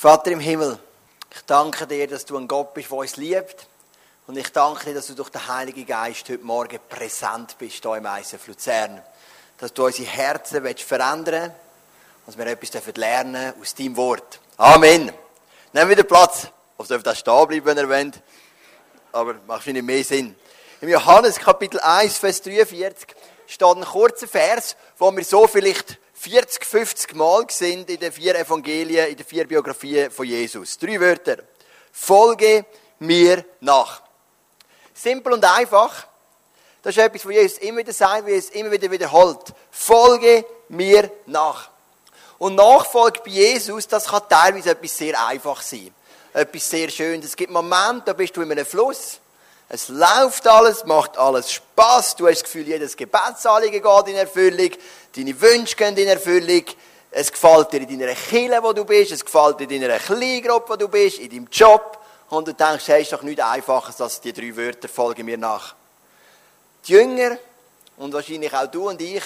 Vater im Himmel, ich danke dir, dass du ein Gott bist, der uns liebt. Und ich danke dir, dass du durch den Heiligen Geist heute Morgen präsent bist hier im ISF Luzern. Dass du unsere Herzen verändern willst, dass wir etwas lernen aus deinem Wort. Amen. Nehmen wieder Platz. Oder dürft auch stehen bleiben, wenn ihr wollt. Aber macht nicht mehr Sinn. Im Johannes Kapitel 1, Vers 43 steht ein kurzer Vers, wo wir so vielleicht 40, 50 Mal sind in den vier Evangelien, in den vier Biografien von Jesus. Drei Wörter. Folge mir nach. Simpel und einfach. Das ist etwas, was Jesus immer wieder sagt, wie es immer wieder wiederholt. Folge mir nach. Und Nachfolge bei Jesus, das kann teilweise etwas sehr einfach sein. Etwas sehr Schönes. Es gibt Momente, da bist du in einem Fluss. Es läuft alles, macht alles Spaß. Du hast das Gefühl, jedes Gebetsanliegen geht in Erfüllung. Deine Wünsche gehen in Erfüllung. Es gefällt dir in deiner Kille, wo du bist. Es gefällt dir in deiner Kleingruppe, wo du bist. In deinem Job. Und du denkst, hey, ist doch nichts einfacher, als die drei Wörter folgen mir nach. Die Jünger, und wahrscheinlich auch du und ich,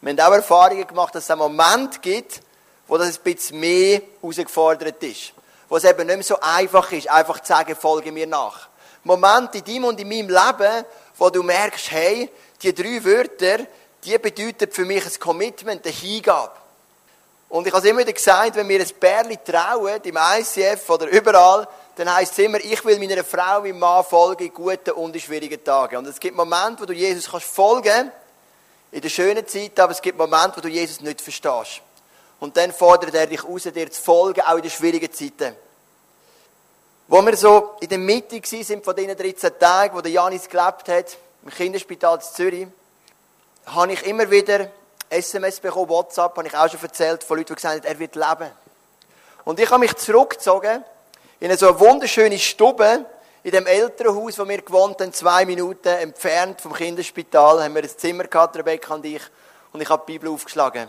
wir haben auch Erfahrungen gemacht, dass es einen Moment gibt, wo das ein bisschen mehr herausgefordert ist. Wo es eben nicht mehr so einfach ist, einfach zu sagen, folge mir nach. Moment in deinem und in meinem Leben, wo du merkst, hey, die drei Wörter, die bedeuten für mich ein Commitment, eine Hingabe. Und ich habe immer wieder gesagt, wenn wir ein Bärli trauen, im ICF oder überall, dann heisst es immer, ich will meiner Frau, meinem Mann folgen in guten und in schwierigen Tagen. Und es gibt Momente, wo du Jesus kannst folgen, in der schönen Zeit, aber es gibt Momente, wo du Jesus nicht verstehst. Und dann fordert er dich raus, dir zu folgen, auch in den schwierigen Zeiten. Wo wir so in der Mitte sind von diesen 13 Tagen, wo der Janis gelebt hat, im Kinderspital in Zürich, habe ich immer wieder SMS bekommen, WhatsApp, habe ich auch schon erzählt, von Leuten, die gesagt haben, er wird leben. Und ich habe mich zurückgezogen in so eine wunderschöne Stube in dem Elternhaus, wo wir gewohnt haben, zwei Minuten entfernt vom Kinderspital, haben wir ein Zimmer gehabt, Rebecca und ich, und ich habe die Bibel aufgeschlagen.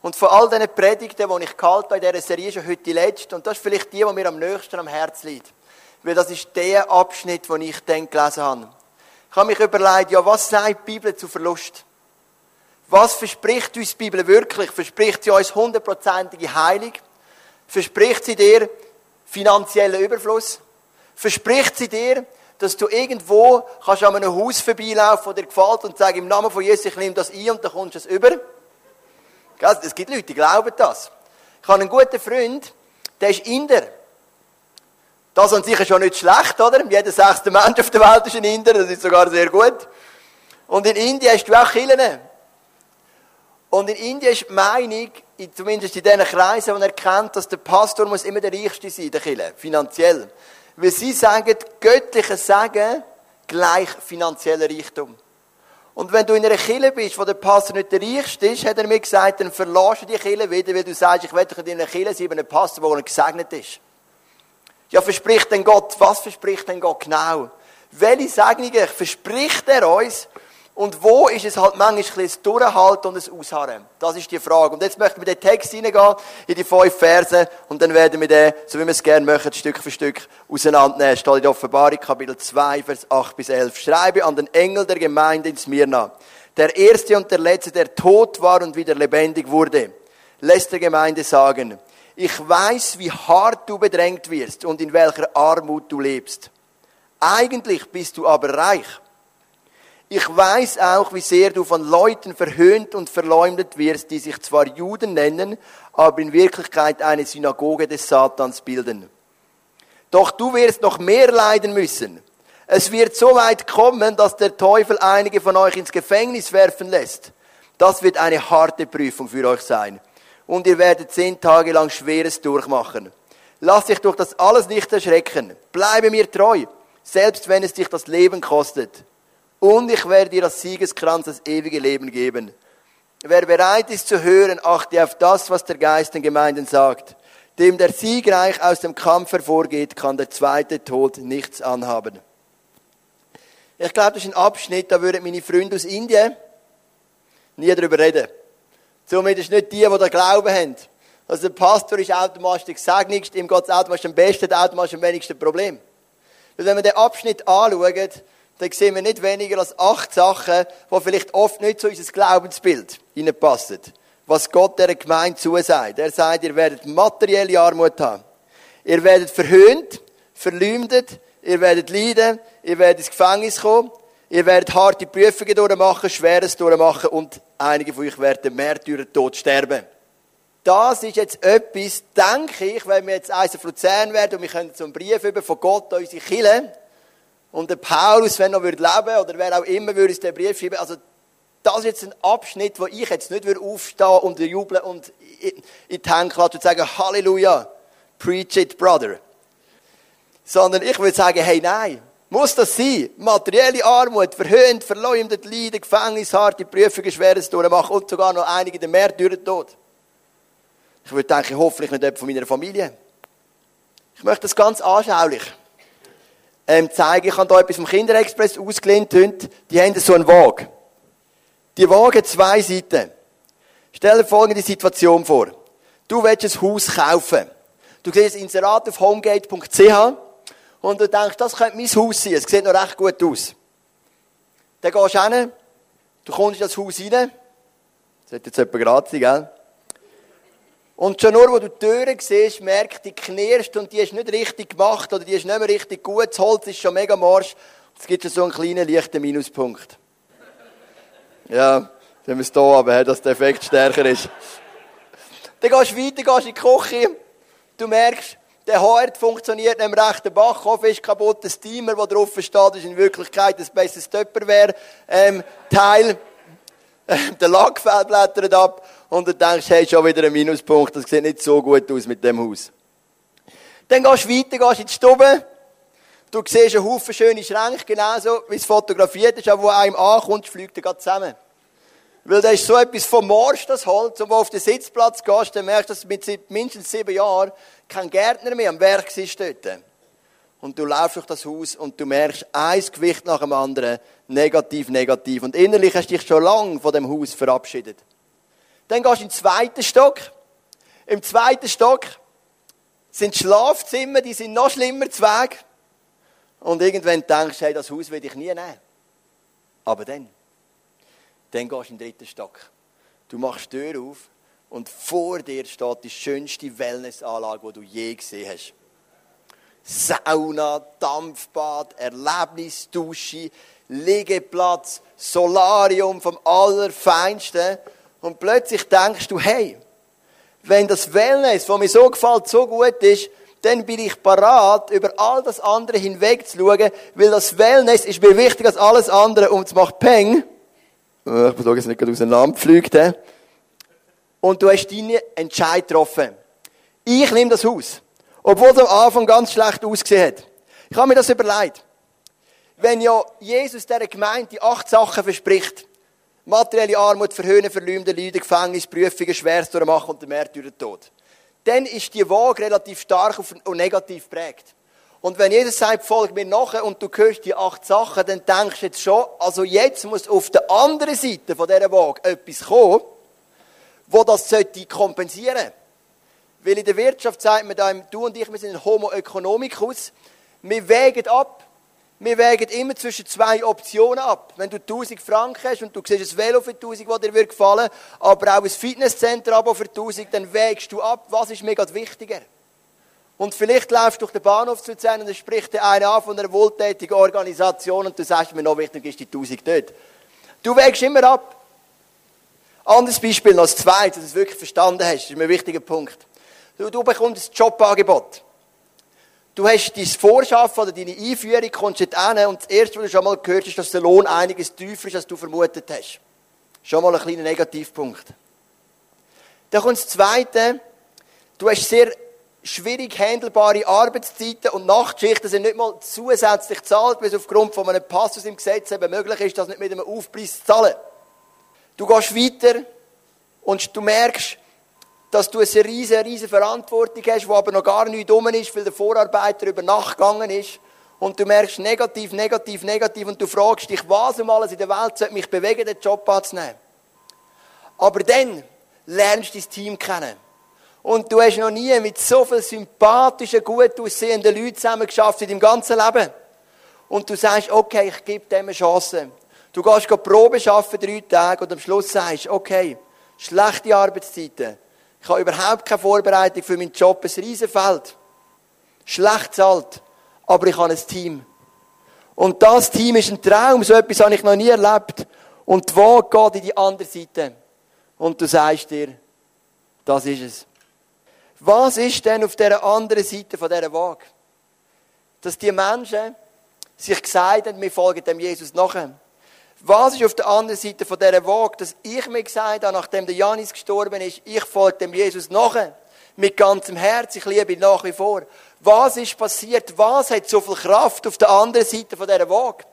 Und von all diesen Predigten, die ich gehalten habe in dieser Serie, ist heute die letzte. Und das ist vielleicht die, die mir am nächsten am Herzen liegt. Weil das ist der Abschnitt, den ich dann gelesen habe. Ich habe mich überlegt, ja, was sagt die Bibel zu Verlust? Was verspricht uns die Bibel wirklich? Verspricht sie uns hundertprozentige Heilung? Verspricht sie dir finanziellen Überfluss? Verspricht sie dir, dass du irgendwo kannst an einem Haus vorbeilaufen, das dir gefällt und sagen, im Namen von Jesus, ich nehme das ein und dann kommst du es über? Es gibt Leute, die glauben das. Ich habe einen guten Freund, der ist Inder. Das an sich ist schon nicht schlecht, oder? Jeder sechste Mensch auf der Welt ist ein Inder, das ist sogar sehr gut. Und in Indien hast du auch Kirchen. Und in Indien ist die Meinung, zumindest in diesen Kreisen, die er kennt, dass der Pastor muss immer der Reichste sein, der Kirche, finanziell. Weil sie sagen, göttliches Sagen gleich finanzieller Reichtum. Und wenn du in einer Kille bist, wo der Pastor nicht der Reichste ist, hat er mir gesagt, dann verlässt du die Kille wieder, weil du sagst, ich werde in einer Kille sein, bei einem Pastor, der gesegnet ist. Ja, verspricht denn Gott, was verspricht denn Gott genau? Welche Segnungen verspricht er uns? Und wo ist es halt manchmal ein Durchhalten und ein Ausharren? Das ist die Frage. Und jetzt möchten wir in den Text hineingehen, in die fünf Verse, und dann werden wir den, so wie wir es gerne möchten, Stück für Stück auseinandernehmen. Steht in der Offenbarung, Kapitel 2, Vers 8 bis 11. Schreibe an den Engel der Gemeinde in Smyrna. Der erste und der letzte, der tot war und wieder lebendig wurde, lässt der Gemeinde sagen, ich weiß, wie hart du bedrängt wirst und in welcher Armut du lebst. Eigentlich bist du aber reich. Ich weiß auch, wie sehr du von Leuten verhöhnt und verleumdet wirst, die sich zwar Juden nennen, aber in Wirklichkeit eine Synagoge des Satans bilden. Doch du wirst noch mehr leiden müssen. Es wird so weit kommen, dass der Teufel einige von euch ins Gefängnis werfen lässt. Das wird eine harte Prüfung für euch sein. Und ihr werdet zehn Tage lang Schweres durchmachen. Lass dich durch das alles nicht erschrecken. Bleibe mir treu, selbst wenn es dich das Leben kostet. Und ich werde dir als Siegeskranz das ewige Leben geben. Wer bereit ist zu hören, achte auf das, was der Geist den Gemeinden sagt. Dem der siegreich aus dem Kampf hervorgeht, kann der zweite Tod nichts anhaben. Ich glaube, das ist ein Abschnitt, da würden meine Freunde aus Indien nie darüber reden. Zumindest nicht die, die da Glauben haben. Also der Pastor ist automatisch der Gesegnigste, ihm geht es automatisch am besten, automatisch am wenigsten Problem. Weil wenn wir den Abschnitt anschauen, dann sehen wir nicht weniger als acht Sachen, die vielleicht oft nicht zu unser Glaubensbild hineinpassen. Was Gott der Gemeinde zusagt. Er sagt, ihr werdet materielle Armut haben. Ihr werdet verhöhnt, verleumdet, ihr werdet leiden, ihr werdet ins Gefängnis kommen, ihr werdet harte Prüfungen durchmachen, Schweres durchmachen und einige von euch werden Märtyrertod sterben. Das ist jetzt etwas, denke ich, wenn wir jetzt eins Luzern werden und wir können so einen Brief über von Gott an unsere Kirche und der Paulus, wenn er leben würde oder wer auch immer, würde uns den Brief schreiben. Also, das ist jetzt ein Abschnitt, wo ich jetzt nicht aufstehen und jubeln und in die Hände klatschen und sagen, Halleluja, preach it, brother. Sondern ich würde sagen, hey, nein, muss das sein? Materielle Armut, verhöhnt, verleumdet, Leiden, Gefängnis, harte Prüfungen, schweres durchmachen und sogar noch einige der Märtyrertod. Ich würde denken, hoffentlich nicht jemand von meiner Familie. Ich möchte das ganz anschaulich ähm, zeigen. Ich habe hier etwas vom Kinderexpress ausgelehnt. Die haben so einen Wagen. Die Wagen zwei Seiten. Stell dir folgende Situation vor. Du willst ein Haus kaufen. Du siehst ein Inserat auf homegate.ch und du denkst, das könnte mein Haus sein. Es sieht noch recht gut aus. Dann gehst du hin, du kommst in das Haus rein. Das hat jetzt jemand gerade gell? Und schon nur, wo du die Türen siehst, merkst du, die knirscht und die ist nicht richtig gemacht oder die ist nicht mehr richtig gut. Das Holz ist schon mega morsch. Es gibt schon so einen kleinen, leichten Minuspunkt. Ja, dann haben wir es hier aber, dass der Effekt stärker ist. Dann gehst du weiter, gehst in die Küche. Du merkst, der Herd funktioniert nicht recht, der Backofen ist kaputt, der Steamer, der drauf steht, ist in Wirklichkeit ein besseres Töpperwehr, ähm, Teil. der Lack blättert ab und du denkst, hey, schon wieder ein Minuspunkt, das sieht nicht so gut aus mit dem Haus. Dann gehst du weiter, gehst in die Stube, du siehst einen Haufen schöne Schränke, genauso wie es fotografiert ist, aber wo einem ankommt, fliegt er gerade zusammen. Weil da ist so etwas vom Morsch, das Holz, und wo auf den Sitzplatz gehst, dann merkst du, dass mit mindestens sieben Jahren kein Gärtner mehr am Werk ist dort. Und du laufst durch das Haus und du merkst, ein Gewicht nach dem anderen, negativ, negativ. Und innerlich hast du dich schon lange von dem Haus verabschiedet. Dann gehst du in den zweiten Stock. Im zweiten Stock sind Schlafzimmer, die sind noch schlimmer zu Weg. Und irgendwann denkst du, hey, das Haus will ich nie nehmen. Aber dann, dann gehst du in den dritten Stock. Du machst die Tür auf und vor dir steht die schönste Wellnessanlage, die du je gesehen hast. Sauna, Dampfbad, Erlebnis, Dusche, Liegeplatz, Solarium vom Allerfeinsten. Und plötzlich denkst du, hey, wenn das Wellness, was mir so gefällt, so gut ist, dann bin ich parat, über all das andere hinweg zu schauen, weil das Wellness ist mir wichtiger als alles andere und es macht Peng. Äh, ich dass es nicht gerade auseinanderfliegt. Und du hast deinen Entscheid getroffen. Ich nehme das Haus. Obwohl es am Anfang ganz schlecht ausgesehen hat. Ich habe mir das überlegt. Wenn ja Jesus dieser Gemeinde die acht Sachen verspricht, materielle Armut, Verhöhnen, Verleumden, Leiden, Gefängnis, Prüfungen, Schweres durchmachen und der Märtyrertod, dann ist die Waage relativ stark und negativ prägt. Und wenn Jesus sagt, folg mir nachher und du hörst die acht Sachen, dann denkst du jetzt schon, also jetzt muss auf der anderen Seite von dieser Waage etwas kommen, wo das sollte kompensieren. Weil in der Wirtschaft sagt man, da, du und ich, wir sind ein Homo economicus, wir wägen ab, wir wägen immer zwischen zwei Optionen ab. Wenn du 1000 Franken hast und du siehst ein Velo für 1000, das dir gefallen würde, aber auch ein Fitnesscenter für 1000, dann wägst du ab, was ist mir gerade wichtiger. Und vielleicht läufst du durch den Bahnhof zu Luzern und dann spricht der eine an von einer wohltätigen Organisation und du sagst mir noch wichtig ist die 1000 dort. Du wägst immer ab. Anderes Beispiel noch, das zweite, dass du es wirklich verstanden hast, das ist mir ein wichtiger Punkt. Du, du bekommst ein Jobangebot. Du hast dein Vorschaffen oder deine Einführung, kommst dort hin und das Erste, was du schon mal gehört hast, ist, dass der Lohn einiges tiefer ist, als du vermutet hast. Schon mal ein kleiner Negativpunkt. Dann kommt das Zweite, du hast sehr schwierig handelbare Arbeitszeiten und Nachtschichten sind nicht mal zusätzlich gezahlt, weil es aufgrund von einem Passus im Gesetz eben möglich ist, das nicht mit einem Aufpreis zu zahlen. Du gehst weiter und du merkst, dass du eine riesige, riesige Verantwortung hast, die aber noch gar nicht dumm ist, weil der Vorarbeiter über Nacht gegangen ist. Und du merkst negativ, negativ, negativ und du fragst dich, was um alles in der Welt sollte mich bewegen, den Job anzunehmen. Aber dann lernst du dein Team kennen. Und du hast noch nie mit so vielen sympathischen, gut aussehenden Leuten zusammen geschafft in deinem ganzen Leben. Und du sagst, okay, ich gebe dem eine Chance. Du gehst Probe arbeiten, drei Tage, und am Schluss sagst, okay, schlechte Arbeitszeiten, ich habe überhaupt keine Vorbereitung für meinen Job, ein Riesenfeld. schlecht zahlt, aber ich habe ein Team. Und das Team ist ein Traum, so etwas habe ich noch nie erlebt. Und die Waage geht in die andere Seite. Und du sagst dir, das ist es. Was ist denn auf der anderen Seite von dieser Waage? Dass die Menschen sich gesagt haben, wir folgen dem Jesus nachher. Was ist auf der anderen Seite von dieser Waage, dass ich mir gesagt habe, nachdem der Janis gestorben ist, ich folge dem Jesus nachher. Mit ganzem Herz, ich liebe ihn nach wie vor. Was ist passiert? Was hat so viel Kraft auf der anderen Seite von dieser Waage?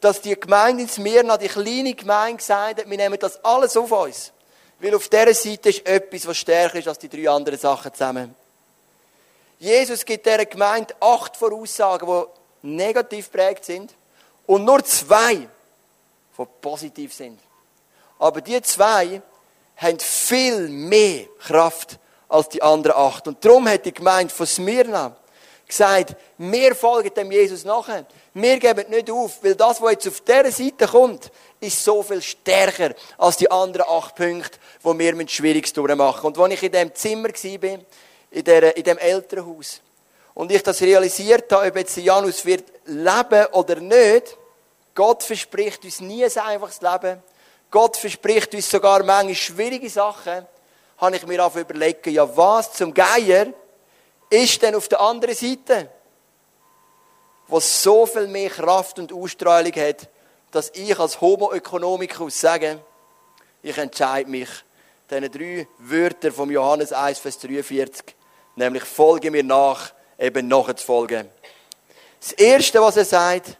Dass die Gemeinde in Smyrna, die kleine Gemeinde, gesagt hat, wir nehmen das alles auf uns. Weil auf dieser Seite ist etwas, was stärker ist als die drei anderen Sachen zusammen. Jesus gibt dieser Gemeinde acht Voraussagen, die negativ prägt sind. Und nur zwei, die positiv sind. Aber die zwei haben viel mehr Kraft als die anderen acht. Und darum hat die Gemeinde von Smyrna gesagt, wir folgen dem Jesus nachher. Wir geben nicht auf, weil das, was jetzt auf dieser Seite kommt, ist so viel stärker als die anderen acht Punkte, wo wir mit Schwieriges durchmachen. Und als ich in dem Zimmer war, in, der, in dem Elternhaus, und ich das realisiert habe, ob jetzt Janus wird leben oder nicht, Gott verspricht uns nie ein einfaches Leben. Gott verspricht uns sogar manchmal schwierige Sachen. Habe ich mir auch überlegt, ja was zum Geier ist denn auf der anderen Seite? Was so viel mehr Kraft und Ausstrahlung hat, dass ich als Homo economicus sage, ich entscheide mich, diesen drei Wörter vom Johannes 1, Vers 43, nämlich folge mir nach, eben nachzufolgen. Das Erste, was er sagt,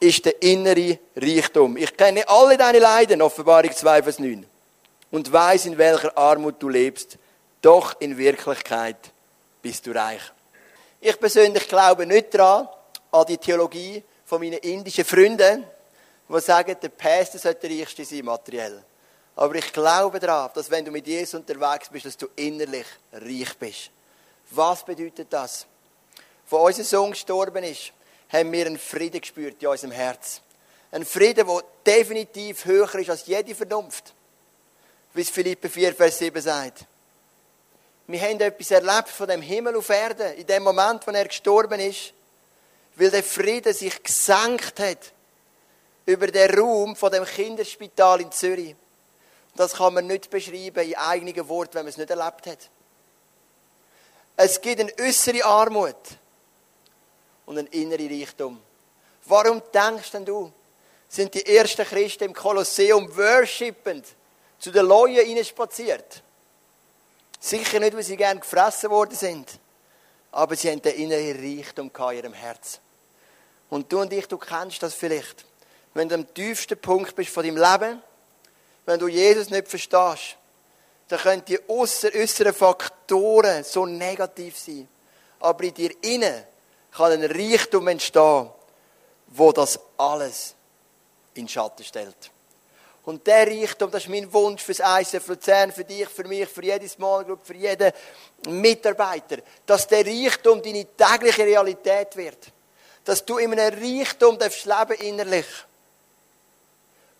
ist der innere Reichtum. Ich kenne alle deine Leiden, Offenbarung 2, Vers 9, und weiß, in welcher Armut du lebst, doch in Wirklichkeit bist du reich. Ich persönlich glaube nicht daran, an die Theologie von meinen indischen Freunden, die sagen, der Pastor sollte der Reichste sein, materiell. Aber ich glaube daran, dass wenn du mit Jesus unterwegs bist, dass du innerlich reich bist. Was bedeutet das? Wo unser Sohn gestorben ist, haben wir einen Frieden gespürt in unserem Herz. Ein Frieden, der definitiv höher ist als jede Vernunft. Wie es Philippe 4, Vers 7 sagt. Wir haben etwas erlebt von dem Himmel auf Erde, in dem Moment, wo er gestorben ist, weil der Frieden sich gesenkt hat über den Raum von dem Kinderspital in Zürich. Das kann man nicht beschreiben in eigenen Worten, wenn man es nicht erlebt hat. Es gibt eine äußere Armut und eine innere Reichtum. Warum denkst denn du, sind die ersten Christen im Kolosseum worshipend zu den Leuten spaziert? Sicher nicht, weil sie gern gefressen worden sind, aber sie haben den inneren Reichtum in ihrem Herz. Und du und ich, du kennst das vielleicht. Wenn du am tiefsten Punkt bist von deinem Leben, wenn du Jesus nicht verstehst, dann können die äußeren Faktoren so negativ sein. Aber in dir innen kann ein Reichtum entstehen, wo das alles in Schatten stellt. Und der Reichtum, das ist mein Wunsch fürs ICF Luzern, für dich, für mich, für jede Small Group, für jeden Mitarbeiter, dass der Reichtum deine tägliche Realität wird. Dass du in einem Reichtum darfst leben innerlich,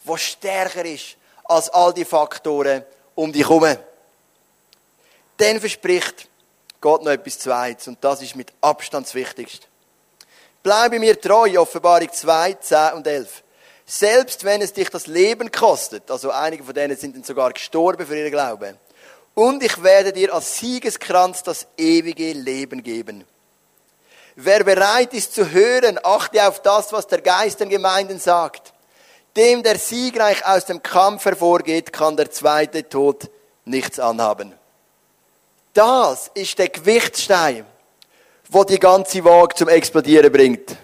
wo stärker ist als all die Faktoren um dich herum. Dann verspricht Gott noch etwas Zweites und das ist mit Abstand das Wichtigste. Bleibe mir treu, Offenbarung 2, 10 und 11. Selbst wenn es dich das Leben kostet, also einige von denen sind dann sogar gestorben für ihren Glauben, und ich werde dir als Siegeskranz das ewige Leben geben. Wer bereit ist zu hören, achte auf das, was der Geist den Gemeinden sagt. Dem, der siegreich aus dem Kampf hervorgeht, kann der zweite Tod nichts anhaben. Das ist der Gewichtsstein, wo die ganze Waage zum Explodieren bringt.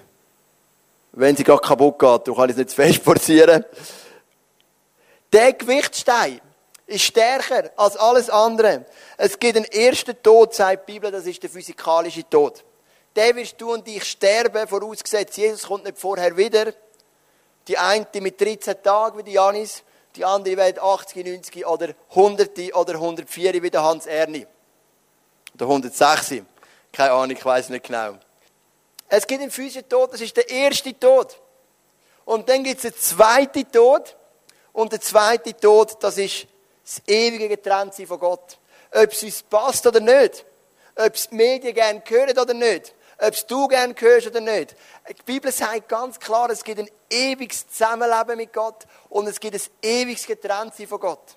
Wenn sie gerade kaputt geht, du kannst es nicht zu fest forcieren. Der Gewichtsstein ist stärker als alles andere. Es gibt einen ersten Tod, sagt die Bibel, das ist der physikalische Tod. Der wirst du und ich sterben, vorausgesetzt, Jesus kommt nicht vorher wieder. Die eine mit 13 Tagen wie die Janis, die andere wird 80, 90 oder 100 oder 104 wie der Hans Erni. Oder 106. Keine Ahnung, ich weiß nicht genau. Es gibt einen physischen Tod, das ist der erste Tod. Und dann gibt es einen zweiten Tod. Und der zweite Tod, das ist das ewige Getrenntsein von Gott. Ob es uns passt oder nicht. Ob es die Medien gerne hören oder nicht. ob es du gern hörst oder nicht. Die Bibel sagt ganz klar, es gibt ein ewiges Zusammenleben mit Gott und es gibt ein ewiges Getrenntsein von Gott.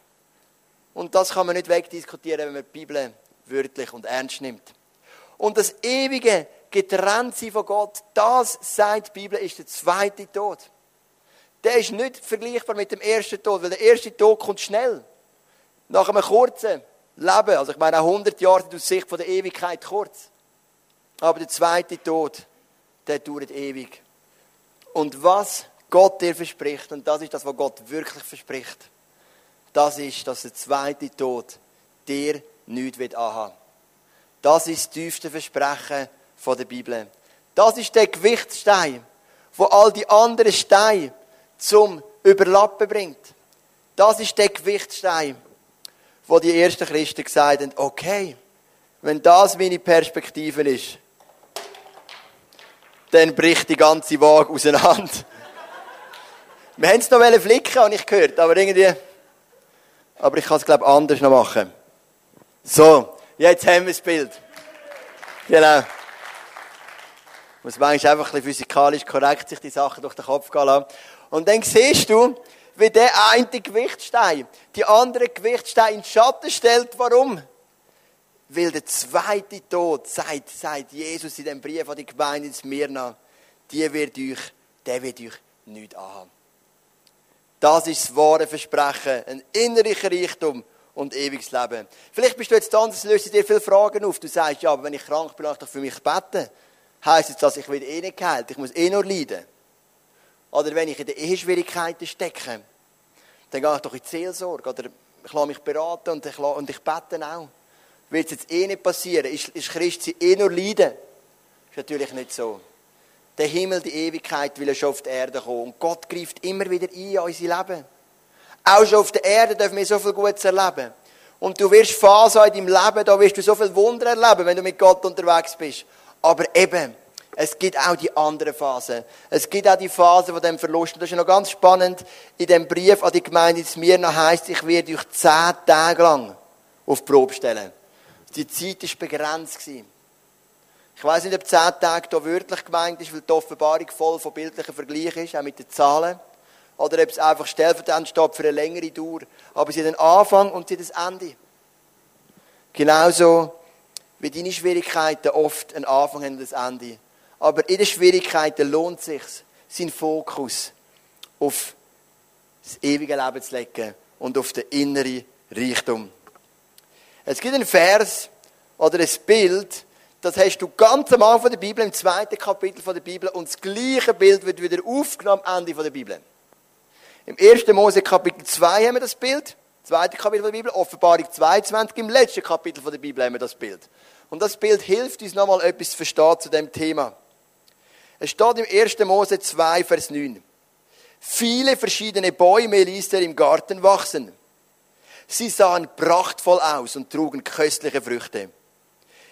Und das kann man nicht wegdiskutieren, wenn man die Bibel wörtlich und ernst nimmt. Und das ewige Getrenntsein von Gott, das, sagt die Bibel, ist der zweite Tod. Der ist nicht vergleichbar mit dem ersten Tod, weil der erste Tod kommt schnell. Nach einem kurzen Leben, also ich meine auch 100 Jahre sind aus Sicht von der Ewigkeit kurz. Aber der zweite Tod, der dauert ewig. Und was Gott dir verspricht, und das ist das, was Gott wirklich verspricht, das ist, dass der zweite Tod dir nichts anhaben. Das ist das tiefste Versprechen der Bibel. Das ist der Gewichtsstein, wo all die anderen Steine zum Überlappen bringt. Das ist der Gewichtsstein, wo die ersten Christen gesagt haben, okay, wenn das meine Perspektive ist, dann bricht die ganze Waage auseinander. Wir haben es noch flicken, habe ich gehört, aber irgendwie, aber ich kann es, glaube ich, anders noch machen. So, jetzt haben wir das Bild. Genau. Muss manchmal einfach ein bisschen physikalisch korrekt sich die Sachen durch den Kopf gehen lassen. Und dann siehst du, wie der eine Gewichtstein die andere Gewichtstein in den Schatten stellt. Warum? Weil der zweite Tod, sagt, sagt Jesus in dem Brief an die Gemeinde in Smyrna, die wird euch, der wird euch nichts anhaben. Das ist das wahre Versprechen. Ein innerlicher Reichtum und ewiges Leben. Vielleicht bist du jetzt da und es löst dir viele Fragen auf. Du sagst, ja, aber wenn ich krank bin, lass doch für mich beten. Heißt jetzt, dass ich will eh nicht geheilt, ich muss eh nur leiden. Oder wenn ich in den Eheschwierigkeiten stecke, dann gehe ich doch in die Seelsorge. Oder ich lasse mich beraten und ich, lasse, und ich bete auch. Wird es jetzt eh nicht passieren? Ist, ist Christi eh nur leiden? Ist natürlich nicht so. Der Himmel, die Ewigkeit will er schon auf die Erde kommen. Und Gott greift immer wieder ein in unser Leben. Auch schon auf der Erde dürfen wir so viel Gutes erleben. Und du wirst Phasen in deinem Leben, da wirst du so viel Wunder erleben, wenn du mit Gott unterwegs bist. Aber eben, es gibt auch die andere Phase. Es gibt auch die Phase von dem Verlust. Und das ist noch ganz spannend. In dem Brief an die Gemeinde in Smyrna heißt, ich werde euch zehn Tage lang auf Probe stellen. Die Zeit war begrenzt. Ich weiß nicht, ob zehn Tage hier wörtlich gemeint ist, weil die Offenbarung voll von bildlichen Vergleichen ist, auch mit den Zahlen. Oder ob es einfach stellvertretend steht für eine längere Dauer. Aber sie hat einen Anfang und sie hat ein Ende. Genauso wie deine Schwierigkeiten oft einen Anfang haben und ein Ende. Aber in den Schwierigkeiten lohnt es sich, seinen Fokus auf das ewige Leben zu legen und auf den inneren Reichtum. Es gibt einen Vers oder ein Bild, das hast du ganz am Anfang der Bibel, im zweiten Kapitel der Bibel, und das gleiche Bild wird wieder aufgenommen am Ende der Bibel. Im 1. Mose Kapitel 2 haben wir das Bild, zweite Kapitel der Bibel, Offenbarung 22, im letzten Kapitel der Bibel haben wir das Bild. Und das Bild hilft uns nochmal etwas zu verstehen zu dem Thema. Es steht im 1. Mose 2, Vers 9. Viele verschiedene Bäume ließ er im Garten wachsen. Sie sahen prachtvoll aus und trugen köstliche Früchte.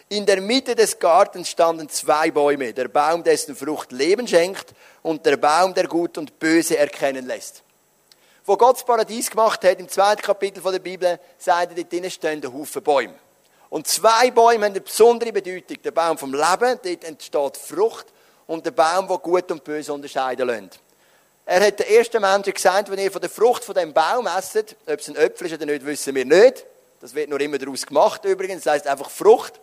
In der Mitte des Gartens standen zwei Bäume, der Baum, dessen Frucht Leben schenkt, und der Baum, der Gut und Böse erkennen lässt. Wo Gott das Paradies gemacht hat, im zweiten Kapitel der Bibel, sagt er, dort drinnen stehen ein Haufen Bäume. Und zwei Bäume haben eine besondere Bedeutung. Der Baum vom Leben, dort entsteht Frucht, und der Baum, der Gut und Böse unterscheiden lässt. Er hat den ersten Menschen gesagt, wenn ihr von der Frucht von dem Baum esset, ob es ein Äpfel ist oder nicht, wissen wir nicht. Das wird nur immer daraus gemacht übrigens, das heißt einfach Frucht.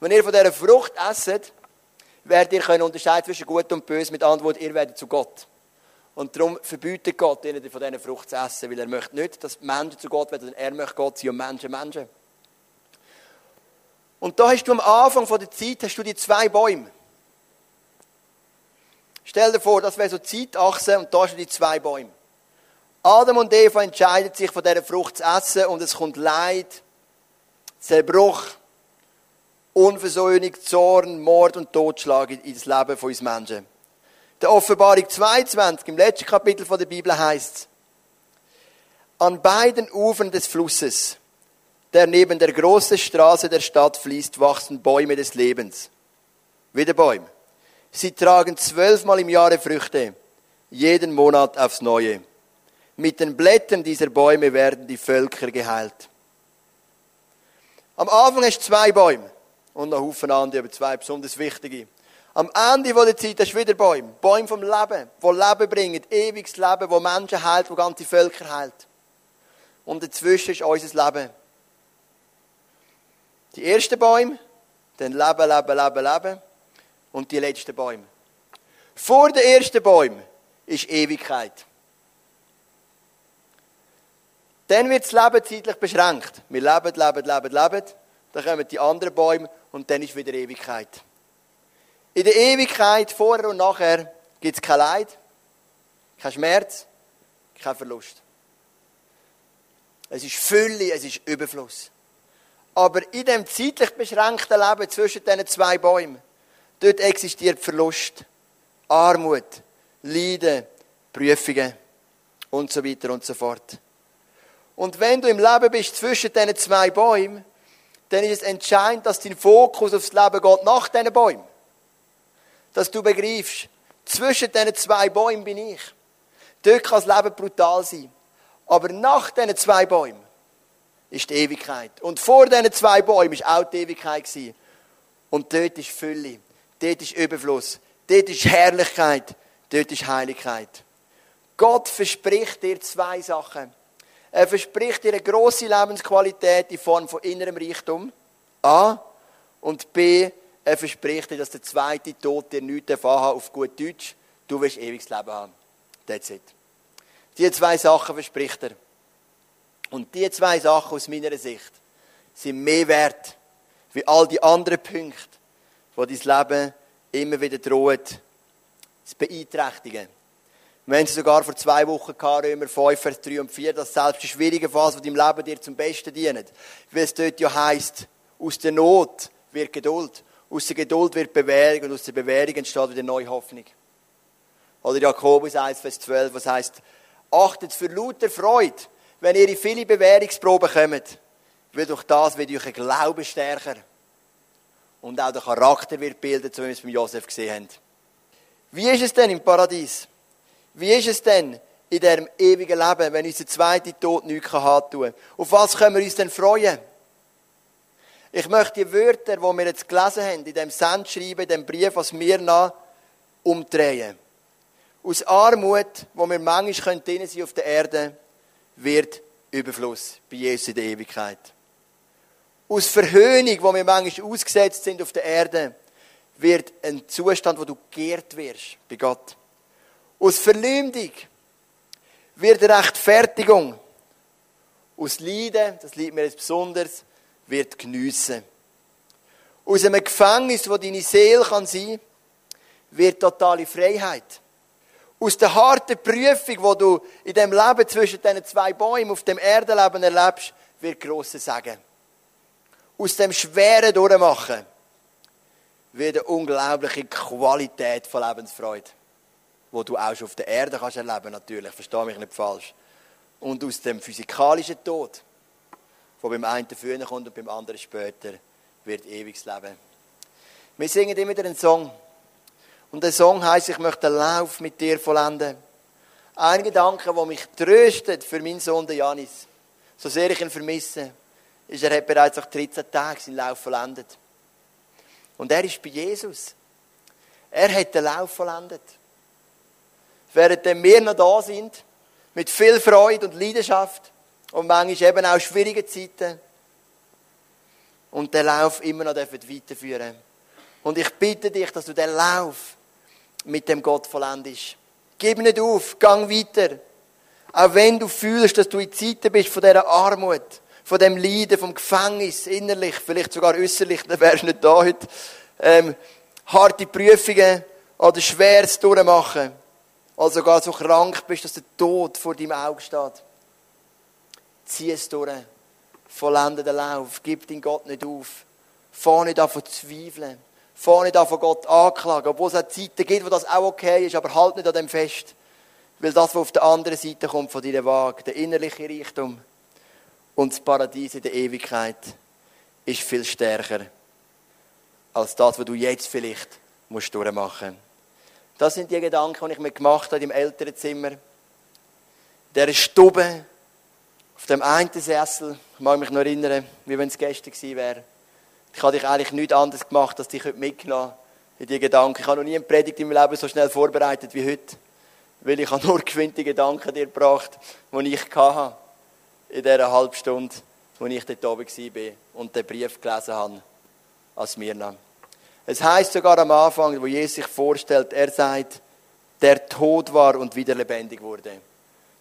Wenn ihr von dieser Frucht esset, werdet ihr können unterscheiden zwischen Gut und Böse, mit Antwort, ihr werdet zu Gott. Und darum verbietet Gott ihnen von dieser Frucht zu essen, weil er möchte nicht, dass Menschen zu Gott werden, er möchte Gott sein und Menschen Menschen. Und da hast du am Anfang der Zeit hast du die zwei Bäume. Stell dir vor, das wäre so Zeitachse und da hast du die zwei Bäume. Adam und Eva entscheiden sich, von dieser Frucht zu essen und es kommt Leid, Zerbruch, Unversöhnung, Zorn, Mord und Totschlag in das Leben von uns Menschen. Der Offenbarung 22, im letzten Kapitel der Bibel heißt es, an beiden Ufern des Flusses, der neben der großen Straße der Stadt fließt, wachsen Bäume des Lebens. Wieder Bäume. Sie tragen zwölfmal im Jahre Früchte, jeden Monat aufs Neue. Mit den Blättern dieser Bäume werden die Völker geheilt. Am Anfang hast du zwei Bäume und noch Haufen andere, aber zwei besonders wichtige. Am Ende der Zeit hast du wieder Bäume. Bäume vom Leben, die Leben bringen, ewiges Leben, wo Menschen heilt, wo ganze Völker heilt. Und dazwischen ist unser Leben. Die ersten Bäume, dann Leben, Leben, Leben, Leben. Und die letzten Bäume. Vor den ersten Bäumen ist Ewigkeit. Dann wird das Leben zeitlich beschränkt. Wir leben, leben, leben, leben. Dann kommen die anderen Bäume und dann ist wieder Ewigkeit. In der Ewigkeit, vorher und nachher, gibt es kein Leid, kein Schmerz, kein Verlust. Es ist Fülle, es ist Überfluss. Aber in dem zeitlich beschränkten Leben zwischen diesen zwei Bäumen, dort existiert Verlust, Armut, Leiden, Prüfungen und so weiter und so fort. Und wenn du im Leben bist zwischen diesen zwei Bäumen, dann ist es entscheidend, dass dein Fokus aufs Leben geht nach diesen Bäumen. Dass du begreifst, zwischen diesen zwei Bäumen bin ich. Dort kann das Leben brutal sein. Aber nach diesen zwei Bäumen ist die Ewigkeit. Und vor diesen zwei Bäumen war auch die Ewigkeit. Und dort ist Fülle, dort ist Überfluss, dort ist Herrlichkeit, dort ist Heiligkeit. Gott verspricht dir zwei Sachen. Er verspricht dir eine grosse Lebensqualität in Form von innerem Reichtum. A. Und B. Er verspricht dir, dass der zweite Tod dir nichts erfahren hat, auf gut Deutsch. Du wirst ewiges Leben haben. That's it. Diese zwei Sachen verspricht er. Und diese zwei Sachen aus meiner Sicht sind mehr wert wie all die anderen Punkte, die dein Leben immer wieder drohen zu beeinträchtigen. Wir haben es sogar vor zwei Wochen gehabt, Römer 5, Vers 3 und 4, dass selbst die schwierigen Phasen von deinem Leben dir zum Besten dienen. Weil es dort ja heisst, aus der Not wird Geduld, aus der Geduld wird Bewährung und aus der Bewährung entsteht wieder neue Hoffnung. Oder Jakobus 1, Vers 12, was heisst, achtet für lauter Freude, wenn ihr in viele Bewährungsproben kommt, weil durch das wird euer Glaube stärker. Und auch der Charakter wird bilden, so wie wir es bei Josef gesehen haben. Wie ist es denn im Paradies? Wie ist es denn in diesem ewigen Leben, wenn unser zweiter Tod nichts haben kann? Auf was können wir uns denn freuen? Ich möchte die Wörter, die wir jetzt gelesen haben, in dem Sendschreiben, in dem Brief, was wir nach umdrehen. Aus Armut, wo wir manchmal drin sein auf der Erde, wird Überfluss bei Jesus in der Ewigkeit. Aus Verhöhnung, wo wir manchmal ausgesetzt sind auf der Erde, wird ein Zustand, wo du geehrt wirst bei Gott. Aus Verleumdung wird Rechtfertigung. Aus Leiden, das liebt mir jetzt besonders, wird Geniessen. Aus einem Gefängnis, wo deine Seele kann sein, wird totale Freiheit. Aus der harten Prüfung, wo du in dem Leben zwischen diesen zwei Bäumen auf dem Erdenleben erlebst, wird grosse Sagen. Aus dem schweren Durchmachen wird eine unglaubliche Qualität von Lebensfreude, wo du auch schon auf der Erde kannst erleben natürlich, verstehe mich nicht falsch. Und aus dem physikalischen Tod, wo beim einen früher kommt und beim anderen später, wird ewiges Leben. Wir singen immer wieder einen Song. Und der Song heißt, ich möchte den Lauf mit dir vollenden. Ein Gedanke, der mich tröstet für meinen Sohn, den Janis. So sehr ich ihn vermisse, ist, er hat bereits nach 13 Tagen seinen Lauf vollendet. Und er ist bei Jesus. Er hat den Lauf vollendet. Während wir noch da sind, mit viel Freude und Leidenschaft und manchmal eben auch schwierige Zeiten, und den Lauf immer noch weiterführen Und ich bitte dich, dass du den Lauf mit dem Gott vollendest. Gib nicht auf, gang weiter. Auch wenn du fühlst, dass du in Zeiten bist von dieser Armut, von dem Leiden, vom Gefängnis, innerlich, vielleicht sogar äußerlich, dann wärst du nicht da heute, ähm, harte Prüfungen oder schweres durchmachen, oder sogar so krank bist, dass der Tod vor deinem Auge steht. Zieh es durch. Vollende den Lauf. Gib den Gott nicht auf. Fahr nicht an zu zweifeln. Fahr nicht an von Gott anklagen, obwohl es auch Zeiten gibt, wo das auch okay ist, aber halt nicht an dem fest. Weil das, was auf der anderen Seite kommt von deiner Waage, der innerliche Reichtum und das Paradies in der Ewigkeit, ist viel stärker als das, was du jetzt vielleicht musst durchmachen musst. Das sind die Gedanken, die ich mir gemacht habe im Elternzimmer. Der Stube, auf dem einen Sessel, ich mag mich noch erinnern, wie wenn es gestern gewesen wäre. Ich habe dich eigentlich nichts anderes gemacht, als dich heute mitgenommen in die Gedanken. Ich habe noch nie eine Predigt in meinem Leben so schnell vorbereitet wie heute. Weil ich habe nur geschwinde Gedanken dir gebracht, die ich hatte. In dieser halben Stunde, wo ich dort oben war und den Brief gelesen habe. Als Mirna. Es heißt sogar am Anfang, wo Jesus sich vorstellt, er sagt, der tot war und wieder lebendig wurde.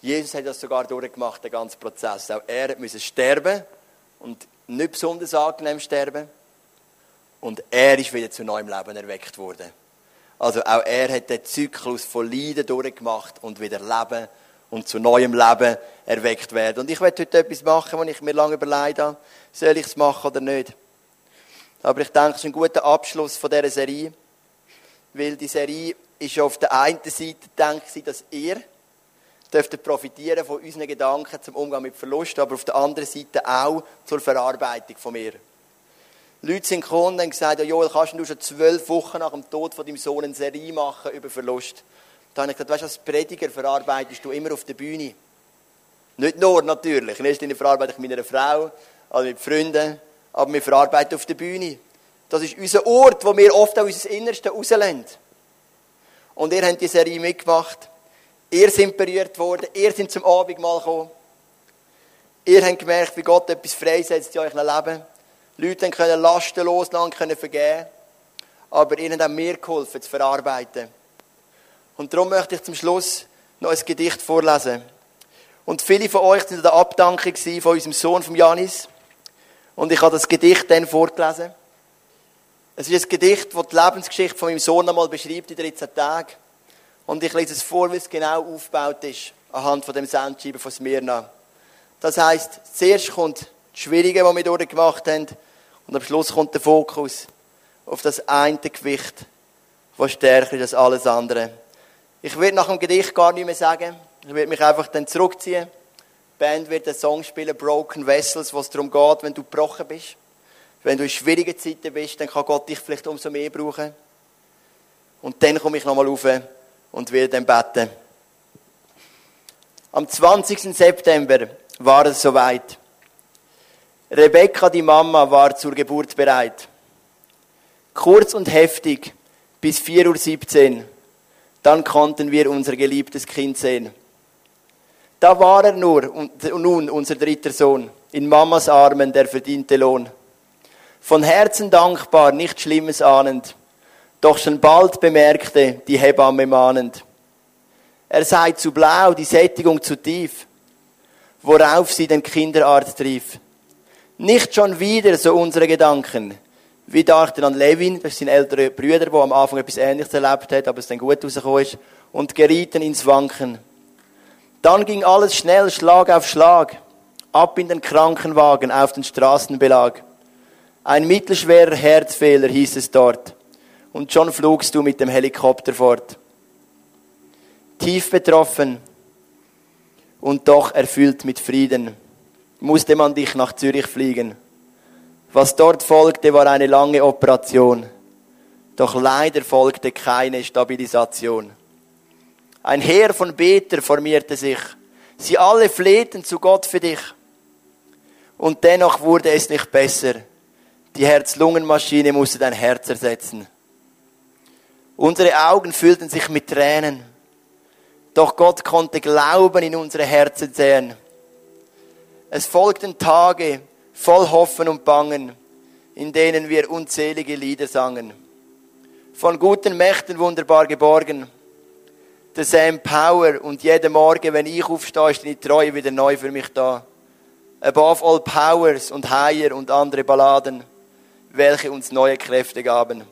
Jesus hat das sogar durchgemacht, den ganzen Prozess. Auch er musste sterben und nicht besonders angenehm sterben. Und er ist wieder zu neuem Leben erweckt worden. Also auch er hat den Zyklus von Leiden durchgemacht und wieder Leben und zu neuem Leben erweckt werden. Und ich werde heute etwas machen, wo ich mir lange überlegt habe, soll ich es machen oder nicht. Aber ich denke, es ist ein guter Abschluss von dieser Serie, weil die Serie ist auf der einen Seite gedacht, dass ihr dürft profitieren von unseren Gedanken zum Umgang mit Verlust, aber auf der anderen Seite auch zur Verarbeitung von mir. Leute sind gekommen und haben gesagt, Joel, kannst du schon zwölf Wochen nach dem Tod von deinem Sohn eine Serie machen über Verlust? Da habe ich gesagt, weißt du, als Prediger verarbeitest du immer auf der Bühne. Nicht nur natürlich. In erster Linie verarbeite ich mit meiner Frau, also mit Freunden, aber wir verarbeiten auf der Bühne. Das ist unser Ort, wo wir oft auch unser Innerste rauslehnen. Und ihr habt die Serie mitgemacht. Ihr seid berührt worden. Ihr seid zum Abendmahl gekommen. Ihr habt gemerkt, wie Gott etwas freisetzt in eurem Leben. Leute können Lasten loslassen, können vergeben. Aber ihnen haben mir geholfen, zu verarbeiten. Und darum möchte ich zum Schluss noch ein Gedicht vorlesen. Und viele von euch sind an der Abdankung von unserem Sohn, von Janis. Und ich habe das Gedicht dann vorgelesen. Es ist ein Gedicht, das die Lebensgeschichte von meinem Sohn einmal beschreibt in 13 Tagen. Und ich lese es vor, wie es genau aufgebaut ist, anhand von dem Sandschreiben von Smyrna. Das heisst, zuerst kommt das Schwierige, was wir durchgemacht haben, und am Schluss kommt der Fokus auf das eine Gewicht, das stärker ist als alles andere. Ich werde nach dem Gedicht gar nicht mehr sagen. Ich werde mich einfach dann zurückziehen. Die Band wird einen Song spielen, Broken Vessels, wo es darum geht, wenn du gebrochen bist. Wenn du in schwierigen Zeiten bist, dann kann Gott dich vielleicht umso mehr brauchen. Und dann komme ich nochmal rauf und werde dann beten. Am 20. September war es soweit. Rebecca, die Mama, war zur Geburt bereit. Kurz und heftig bis 4.17 Uhr. Dann konnten wir unser geliebtes Kind sehen. Da war er nur, und nun unser dritter Sohn, in Mamas Armen der verdiente Lohn von Herzen dankbar, nichts Schlimmes ahnend, doch schon bald bemerkte die Hebamme mahnend, er sei zu blau, die Sättigung zu tief, worauf sie den Kinderarzt rief. Nicht schon wieder so unsere Gedanken. Wie dachten an Levin, das sind ältere Brüder, der am Anfang etwas Ähnliches erlebt hat, aber es dann gut rausgekommen ist, und gerieten ins Wanken. Dann ging alles schnell, Schlag auf Schlag, ab in den Krankenwagen, auf den Straßenbelag. Ein mittelschwerer Herzfehler hieß es dort. Und schon flugst du mit dem Helikopter fort. Tief betroffen und doch erfüllt mit Frieden musste man dich nach Zürich fliegen. Was dort folgte, war eine lange Operation. Doch leider folgte keine Stabilisation. Ein Heer von Beter formierte sich. Sie alle flehten zu Gott für dich. Und dennoch wurde es nicht besser. Die Herz-Lungen-Maschine musste dein Herz ersetzen. Unsere Augen füllten sich mit Tränen. Doch Gott konnte Glauben in unsere Herzen sehen. Es folgten Tage voll Hoffen und Bangen, in denen wir unzählige Lieder sangen. Von guten Mächten wunderbar geborgen. Der Sam Power und jeden Morgen, wenn ich aufstehe, ist die Treue wieder neu für mich da. Above all Powers und Higher und andere Balladen welche uns neue Kräfte gaben.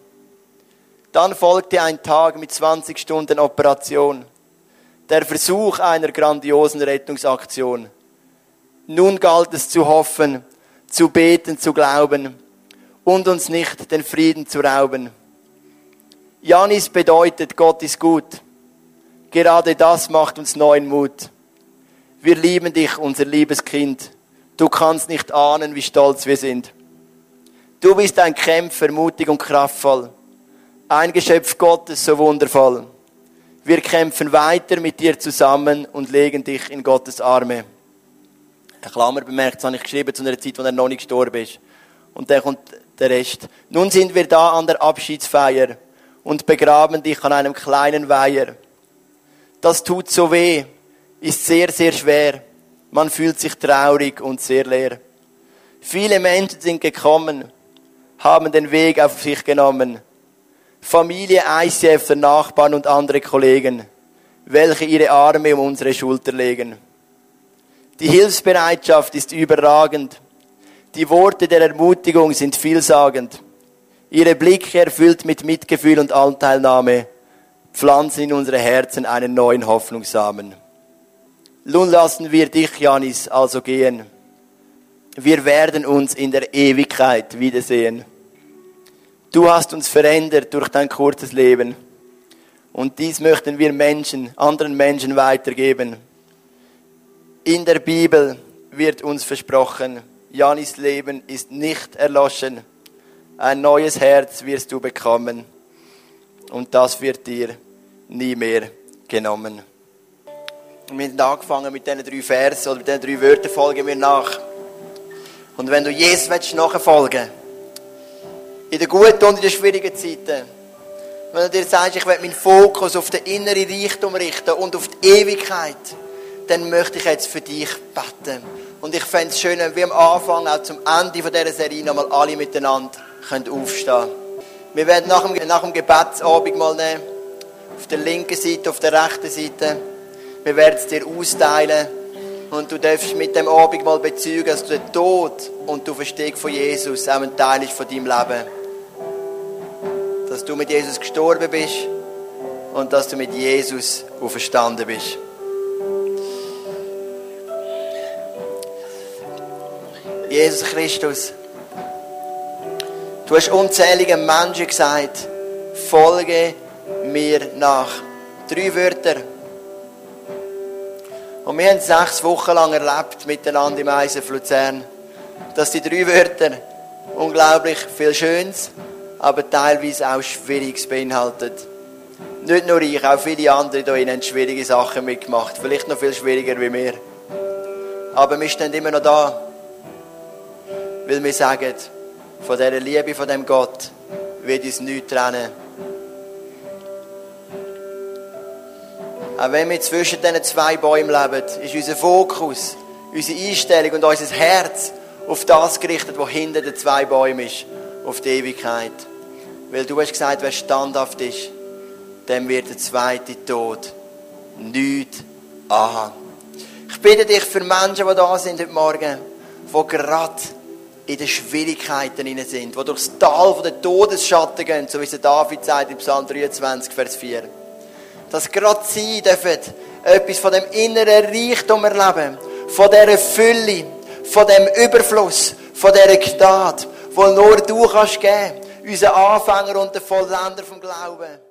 Dann folgte ein Tag mit 20 Stunden Operation, der Versuch einer grandiosen Rettungsaktion. Nun galt es zu hoffen, zu beten, zu glauben und uns nicht den Frieden zu rauben. Janis bedeutet, Gott ist gut. Gerade das macht uns neuen Mut. Wir lieben dich, unser liebes Kind. Du kannst nicht ahnen, wie stolz wir sind. Du bist ein Kämpfer, mutig und kraftvoll. Ein Geschöpf Gottes, so wundervoll. Wir kämpfen weiter mit dir zusammen und legen dich in Gottes Arme. Eine Klammer bemerkt, das habe ich geschrieben zu einer Zeit, wo er noch nicht gestorben ist. Und dann kommt der Rest. Nun sind wir da an der Abschiedsfeier und begraben dich an einem kleinen Weiher. Das tut so weh, ist sehr, sehr schwer. Man fühlt sich traurig und sehr leer. Viele Menschen sind gekommen, haben den Weg auf sich genommen. Familie, ICF, der Nachbarn und andere Kollegen, welche ihre Arme um unsere Schulter legen. Die Hilfsbereitschaft ist überragend. Die Worte der Ermutigung sind vielsagend. Ihre Blicke erfüllt mit Mitgefühl und Anteilnahme pflanzen in unsere Herzen einen neuen Hoffnungssamen. Nun lassen wir dich, Janis, also gehen. Wir werden uns in der Ewigkeit wiedersehen. Du hast uns verändert durch dein kurzes Leben. Und dies möchten wir Menschen, anderen Menschen weitergeben. In der Bibel wird uns versprochen, Janis Leben ist nicht erloschen. Ein neues Herz wirst du bekommen. Und das wird dir nie mehr genommen. Wir haben angefangen mit diesen drei Versen oder mit diesen drei Wörtern folgen wir nach. Und wenn du Jesus nachfolgen willst, in den guten und in den schwierigen Zeiten. Wenn du dir sagst, ich will meinen Fokus auf den inneren Reichtum richten und auf die Ewigkeit, dann möchte ich jetzt für dich beten. Und ich fände es schön, wenn wir am Anfang, auch zum Ende dieser Serie, nochmal alle miteinander können aufstehen Wir werden nach dem, nach dem Gebetsabend mal nehmen, auf der linken Seite, auf der rechten Seite. Wir werden es dir austeilen. Und du darfst mit dem Abend mal bezeugen, dass du den Tod und die Verstehung von Jesus auch ein Teil ist von deinem Leben. Dass du mit Jesus gestorben bist und dass du mit Jesus auferstanden bist. Jesus Christus, du hast unzähligen Menschen gesagt, folge mir nach. Drei Wörter. Und wir haben sechs Wochen lang erlebt miteinander im ISF Luzern, dass die drei Wörter unglaublich viel Schönes, aber teilweise auch Schwieriges beinhaltet. Nicht nur ich, auch viele andere hier haben schwierige Sachen mitgemacht. Vielleicht noch viel schwieriger wie wir. Aber wir stehen immer noch da, weil wir sagen, von dieser Liebe, von dem Gott wird uns nichts trennen. Auch wenn wir zwischen diesen zwei Bäumen leben, ist unser Fokus, unsere Einstellung und unser Herz auf das gerichtet, was hinter den zwei Bäumen ist, auf die Ewigkeit. Weil du hast gesagt, wer standhaft ist, dem wird der zweite Tod nichts anhaben. Ich bitte dich für Menschen, die da sind heute Morgen, die gerade in den Schwierigkeiten sind, die durchs Tal der Todesschatten gehen, so wie es David sagt in Psalm 23, Vers 4 dass gerade sie dürfen etwas von dem inneren Reichtum erleben, von dieser Fülle, von dem Überfluss, von dieser Gnade, die nur du kannst geben, unser Anfänger und der Vollender vom Glauben.